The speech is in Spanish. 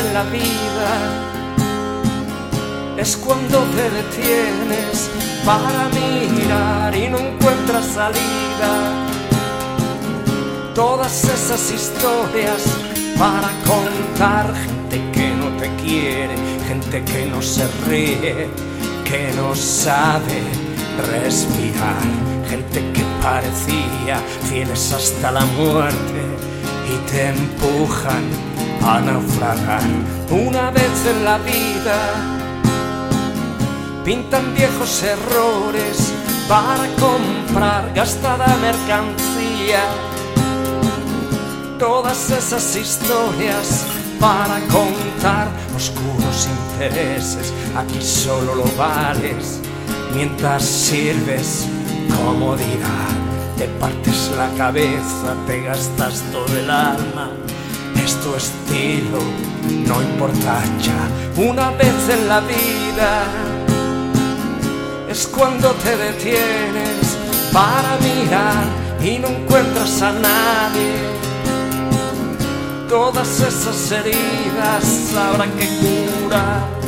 la vida es cuando te detienes para mirar y no encuentras salida. Todas esas historias para contar, gente que no te quiere, gente que no se ríe, que no sabe respirar, gente que parecía fieles hasta la muerte y te empujan a naufragar una vez en la vida pintan viejos errores para comprar gastada mercancía. Todas esas historias para contar oscuros intereses, aquí solo lo vales mientras sirves comodidad. Te partes la cabeza, te gastas todo el alma. Tu estilo, no importa ya, una vez en la vida es cuando te detienes para mirar y no encuentras a nadie. Todas esas heridas habrá que curar